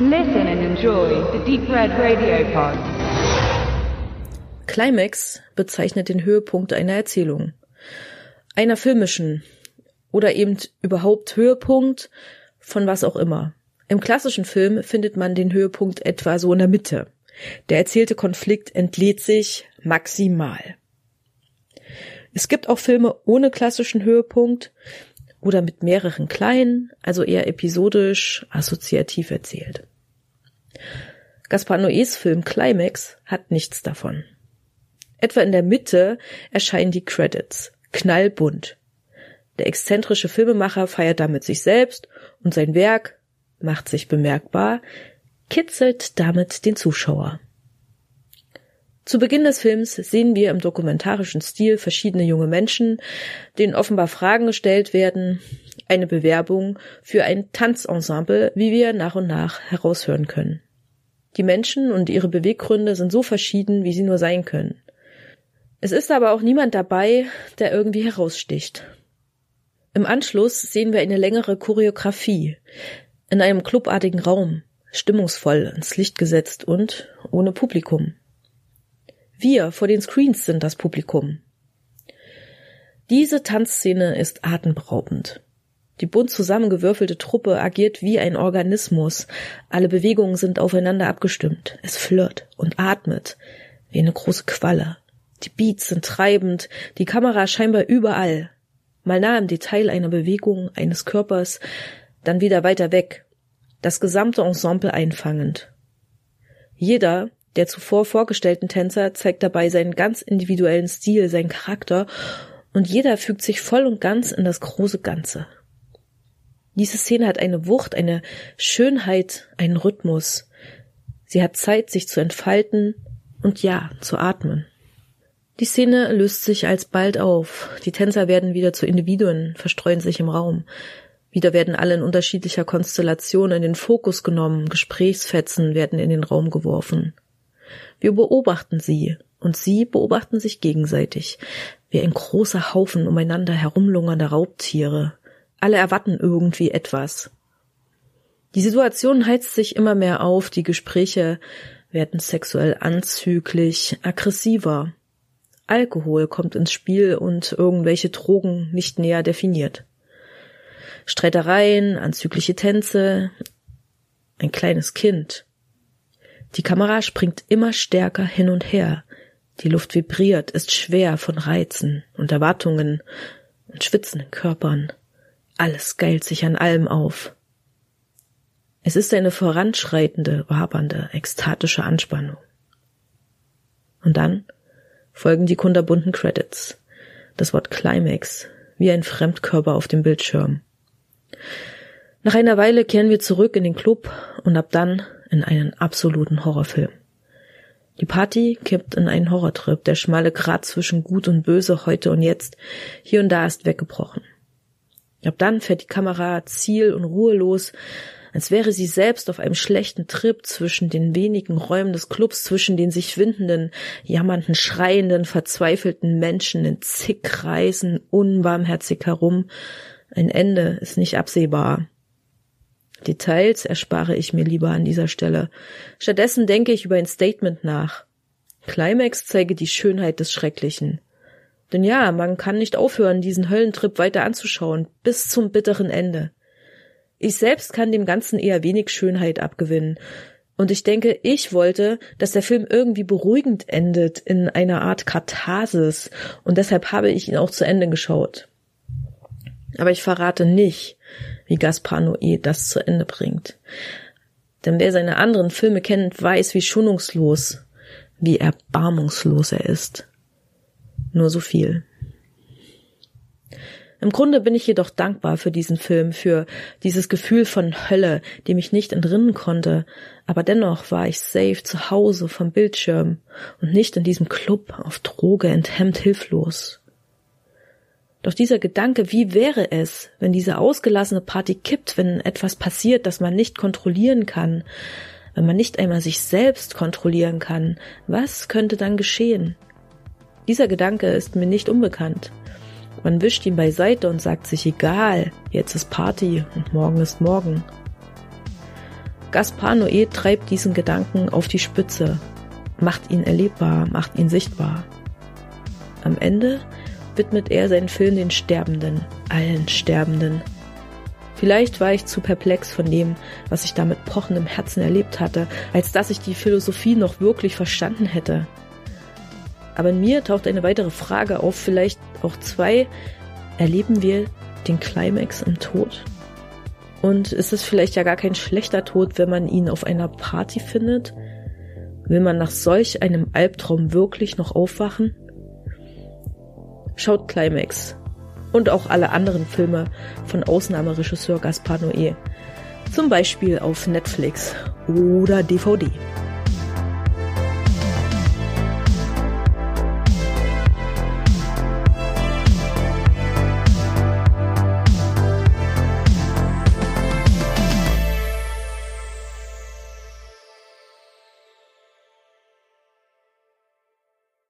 Listen and enjoy the Deep Red Radio Pod. Climax bezeichnet den Höhepunkt einer Erzählung. Einer filmischen oder eben überhaupt Höhepunkt von was auch immer. Im klassischen Film findet man den Höhepunkt etwa so in der Mitte. Der erzählte Konflikt entlädt sich maximal. Es gibt auch Filme ohne klassischen Höhepunkt oder mit mehreren kleinen, also eher episodisch, assoziativ erzählt. Gaspar Noés Film Climax hat nichts davon. Etwa in der Mitte erscheinen die Credits, knallbunt. Der exzentrische Filmemacher feiert damit sich selbst und sein Werk macht sich bemerkbar, kitzelt damit den Zuschauer. Zu Beginn des Films sehen wir im dokumentarischen Stil verschiedene junge Menschen, denen offenbar Fragen gestellt werden, eine Bewerbung für ein Tanzensemble, wie wir nach und nach heraushören können. Die Menschen und ihre Beweggründe sind so verschieden, wie sie nur sein können. Es ist aber auch niemand dabei, der irgendwie heraussticht. Im Anschluss sehen wir eine längere Choreografie in einem clubartigen Raum, stimmungsvoll ins Licht gesetzt und ohne Publikum. Wir vor den Screens sind das Publikum. Diese Tanzszene ist atemberaubend. Die bunt zusammengewürfelte Truppe agiert wie ein Organismus. Alle Bewegungen sind aufeinander abgestimmt. Es flirrt und atmet wie eine große Qualle. Die Beats sind treibend, die Kamera scheinbar überall. Mal nah im Detail einer Bewegung eines Körpers, dann wieder weiter weg. Das gesamte Ensemble einfangend. Jeder der zuvor vorgestellten Tänzer zeigt dabei seinen ganz individuellen Stil, seinen Charakter und jeder fügt sich voll und ganz in das große Ganze. Diese Szene hat eine Wucht, eine Schönheit, einen Rhythmus. Sie hat Zeit, sich zu entfalten und ja, zu atmen. Die Szene löst sich alsbald auf. Die Tänzer werden wieder zu Individuen, verstreuen sich im Raum. Wieder werden alle in unterschiedlicher Konstellation in den Fokus genommen, Gesprächsfetzen werden in den Raum geworfen. Wir beobachten sie und sie beobachten sich gegenseitig, wie ein großer Haufen umeinander herumlungernder Raubtiere. Alle erwarten irgendwie etwas. Die Situation heizt sich immer mehr auf, die Gespräche werden sexuell anzüglich, aggressiver. Alkohol kommt ins Spiel und irgendwelche Drogen nicht näher definiert. Streitereien, anzügliche Tänze, ein kleines Kind, die Kamera springt immer stärker hin und her. Die Luft vibriert, ist schwer von Reizen und Erwartungen und schwitzenden Körpern. Alles geilt sich an allem auf. Es ist eine voranschreitende, wabernde, ekstatische Anspannung. Und dann folgen die kunderbunten Credits. Das Wort Climax, wie ein Fremdkörper auf dem Bildschirm. Nach einer Weile kehren wir zurück in den Club und ab dann in einen absoluten Horrorfilm. Die Party kippt in einen Horrortrip, der schmale Grat zwischen Gut und Böse heute und jetzt hier und da ist weggebrochen. Ab dann fährt die Kamera ziel- und ruhelos, als wäre sie selbst auf einem schlechten Trip zwischen den wenigen Räumen des Clubs, zwischen den sich windenden, jammernden, schreienden, verzweifelten Menschen in zig Kreisen unbarmherzig herum. Ein Ende ist nicht absehbar. Details erspare ich mir lieber an dieser Stelle. Stattdessen denke ich über ein Statement nach. Climax zeige die Schönheit des Schrecklichen. Denn ja, man kann nicht aufhören, diesen Höllentrip weiter anzuschauen, bis zum bitteren Ende. Ich selbst kann dem Ganzen eher wenig Schönheit abgewinnen. Und ich denke, ich wollte, dass der Film irgendwie beruhigend endet, in einer Art Katharsis. Und deshalb habe ich ihn auch zu Ende geschaut. Aber ich verrate nicht, wie Gaspar Noé das zu Ende bringt. Denn wer seine anderen Filme kennt, weiß, wie schonungslos, wie erbarmungslos er ist. Nur so viel. Im Grunde bin ich jedoch dankbar für diesen Film, für dieses Gefühl von Hölle, dem ich nicht entrinnen konnte, aber dennoch war ich safe zu Hause vom Bildschirm und nicht in diesem Club auf Droge enthemmt hilflos. Doch dieser Gedanke, wie wäre es, wenn diese ausgelassene Party kippt, wenn etwas passiert, das man nicht kontrollieren kann, wenn man nicht einmal sich selbst kontrollieren kann, was könnte dann geschehen? Dieser Gedanke ist mir nicht unbekannt. Man wischt ihn beiseite und sagt sich egal, jetzt ist Party und morgen ist morgen. Gaspar Noé treibt diesen Gedanken auf die Spitze, macht ihn erlebbar, macht ihn sichtbar. Am Ende widmet er seinen Film den Sterbenden, allen Sterbenden. Vielleicht war ich zu perplex von dem, was ich da mit pochendem Herzen erlebt hatte, als dass ich die Philosophie noch wirklich verstanden hätte. Aber in mir taucht eine weitere Frage auf, vielleicht auch zwei. Erleben wir den Climax im Tod? Und ist es vielleicht ja gar kein schlechter Tod, wenn man ihn auf einer Party findet? Will man nach solch einem Albtraum wirklich noch aufwachen? Schaut Climax und auch alle anderen Filme von Ausnahmeregisseur Gaspar Noé. Zum Beispiel auf Netflix oder DVD.